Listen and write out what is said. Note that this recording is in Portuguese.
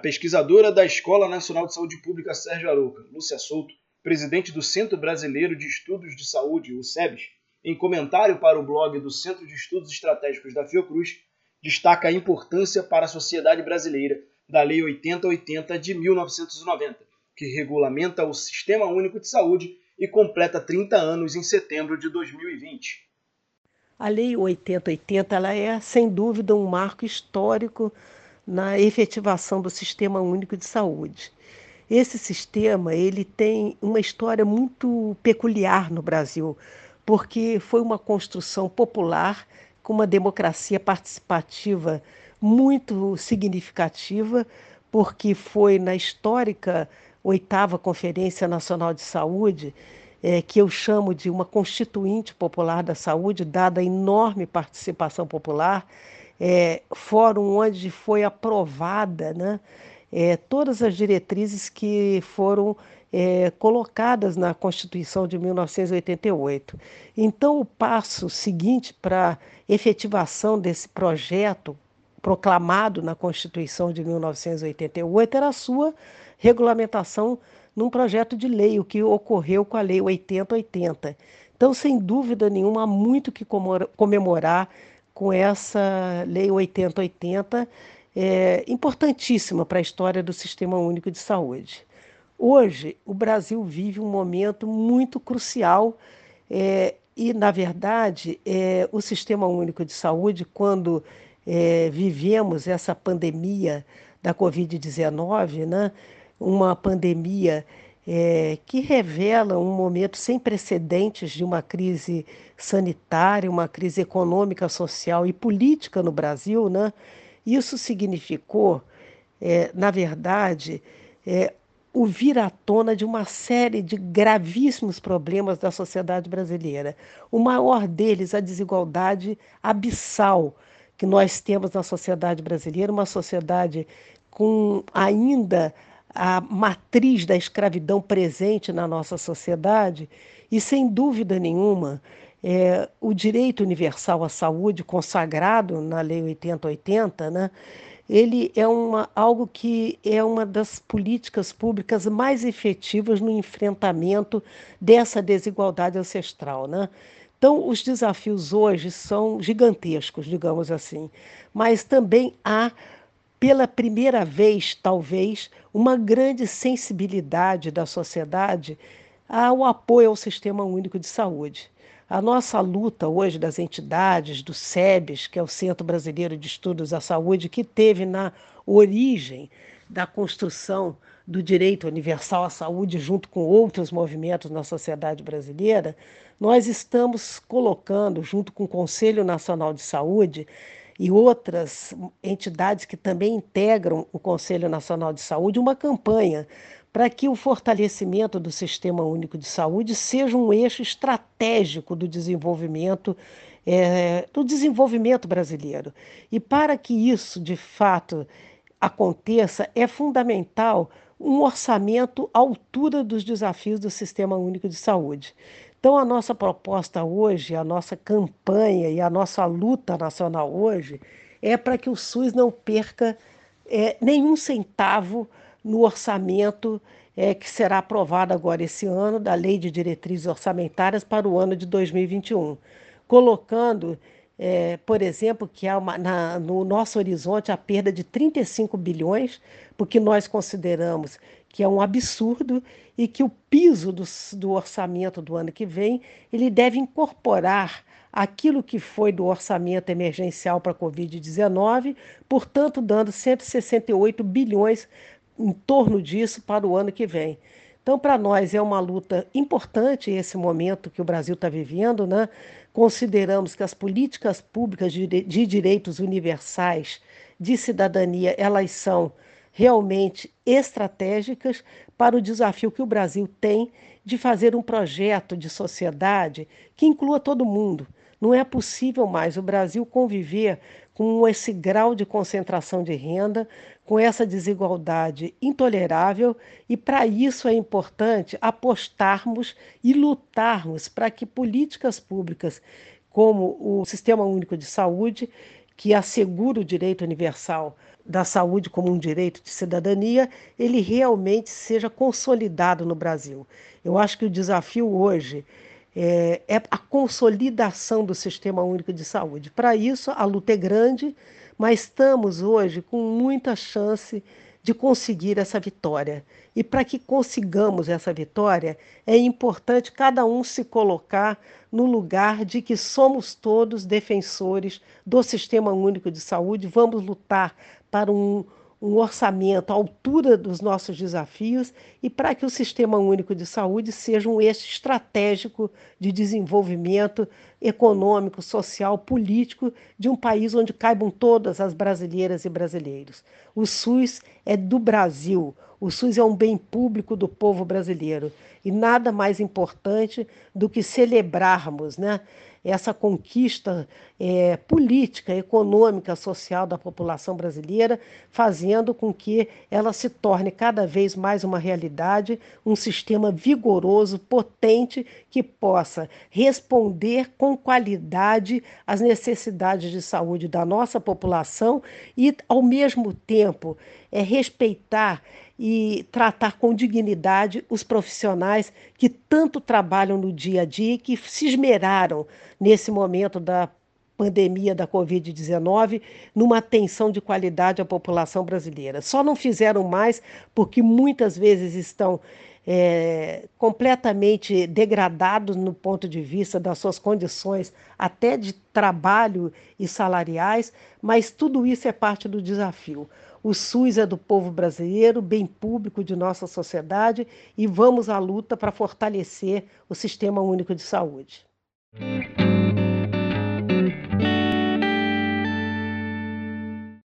pesquisadora da Escola Nacional de Saúde Pública Sérgio Arouca, Lúcia Souto, presidente do Centro Brasileiro de Estudos de Saúde, o SEBS, em comentário para o blog do Centro de Estudos Estratégicos da Fiocruz, destaca a importância para a sociedade brasileira da Lei 8080 de 1990, que regulamenta o Sistema Único de Saúde e completa 30 anos em setembro de 2020. A Lei 8080 ela é, sem dúvida, um marco histórico na efetivação do Sistema Único de Saúde. Esse sistema ele tem uma história muito peculiar no Brasil, porque foi uma construção popular com uma democracia participativa muito significativa, porque foi na histórica oitava Conferência Nacional de Saúde, é, que eu chamo de uma constituinte popular da saúde, dada a enorme participação popular, é, fórum onde foi aprovada né, é, todas as diretrizes que foram é, colocadas na Constituição de 1988. Então, o passo seguinte para efetivação desse projeto proclamado na Constituição de 1988 era a sua regulamentação num projeto de lei, o que ocorreu com a Lei 8080. Então, sem dúvida nenhuma, há muito que comemorar com essa Lei 8080, é, importantíssima para a história do Sistema Único de Saúde. Hoje, o Brasil vive um momento muito crucial é, e, na verdade, é, o Sistema Único de Saúde, quando é, vivemos essa pandemia da Covid-19, né, uma pandemia é, que revela um momento sem precedentes de uma crise sanitária, uma crise econômica, social e política no Brasil, né? Isso significou, é, na verdade, é, o vir à tona de uma série de gravíssimos problemas da sociedade brasileira. O maior deles, a desigualdade abissal que nós temos na sociedade brasileira, uma sociedade com ainda a matriz da escravidão presente na nossa sociedade, e sem dúvida nenhuma, é, o direito universal à saúde, consagrado na Lei 8080, né, ele é uma, algo que é uma das políticas públicas mais efetivas no enfrentamento dessa desigualdade ancestral. Né? Então, os desafios hoje são gigantescos, digamos assim, mas também há, pela primeira vez, talvez, uma grande sensibilidade da sociedade ao apoio ao Sistema Único de Saúde. A nossa luta hoje das entidades, do SEBS, que é o Centro Brasileiro de Estudos à Saúde, que teve na origem da construção do direito universal à saúde, junto com outros movimentos na sociedade brasileira, nós estamos colocando, junto com o Conselho Nacional de Saúde e outras entidades que também integram o Conselho Nacional de Saúde, uma campanha para que o fortalecimento do Sistema Único de Saúde seja um eixo estratégico do desenvolvimento é, do desenvolvimento brasileiro. E para que isso de fato aconteça, é fundamental um orçamento à altura dos desafios do Sistema Único de Saúde. Então, a nossa proposta hoje, a nossa campanha e a nossa luta nacional hoje é para que o SUS não perca é, nenhum centavo no orçamento é, que será aprovado agora esse ano, da Lei de Diretrizes Orçamentárias para o ano de 2021, colocando, é, por exemplo, que há uma, na, no nosso horizonte a perda de 35 bilhões, porque nós consideramos que é um absurdo e que o piso do, do orçamento do ano que vem ele deve incorporar aquilo que foi do orçamento emergencial para a Covid-19, portanto, dando 168 bilhões em torno disso para o ano que vem. Então, para nós é uma luta importante esse momento que o Brasil está vivendo, né? Consideramos que as políticas públicas de, direitos universais de cidadania elas são realmente estratégicas para o desafio que o Brasil tem de fazer um projeto de sociedade que inclua todo mundo. Não é possível mais o Brasil conviver com esse grau de concentração de renda, com essa desigualdade intolerável, e para isso é importante apostarmos e lutarmos para que políticas públicas como o Sistema Único de Saúde que assegura o direito universal da saúde como um direito de cidadania, ele realmente seja consolidado no Brasil. Eu acho que o desafio hoje é, é a consolidação do Sistema Único de Saúde. Para isso, a luta é grande, mas estamos hoje com muita chance de conseguir essa vitória. E para que consigamos essa vitória, é importante cada um se colocar no lugar de que somos todos defensores do Sistema Único de Saúde, vamos lutar para um, um orçamento à altura dos nossos desafios e para que o Sistema Único de Saúde seja um eixo estratégico de desenvolvimento econômico, social, político de um país onde caibam todas as brasileiras e brasileiros. O SUS é do Brasil, o SUS é um bem público do povo brasileiro e nada mais importante do que celebrarmos, né? essa conquista é, política, econômica, social da população brasileira, fazendo com que ela se torne cada vez mais uma realidade, um sistema vigoroso, potente, que possa responder com qualidade às necessidades de saúde da nossa população e, ao mesmo tempo, é, respeitar e tratar com dignidade os profissionais que tanto trabalham no dia a dia e que se esmeraram nesse momento da pandemia da Covid-19 numa atenção de qualidade à população brasileira. Só não fizeram mais porque muitas vezes estão é, completamente degradados no ponto de vista das suas condições, até de trabalho e salariais, mas tudo isso é parte do desafio. O SUS é do povo brasileiro, bem público de nossa sociedade, e vamos à luta para fortalecer o Sistema Único de Saúde.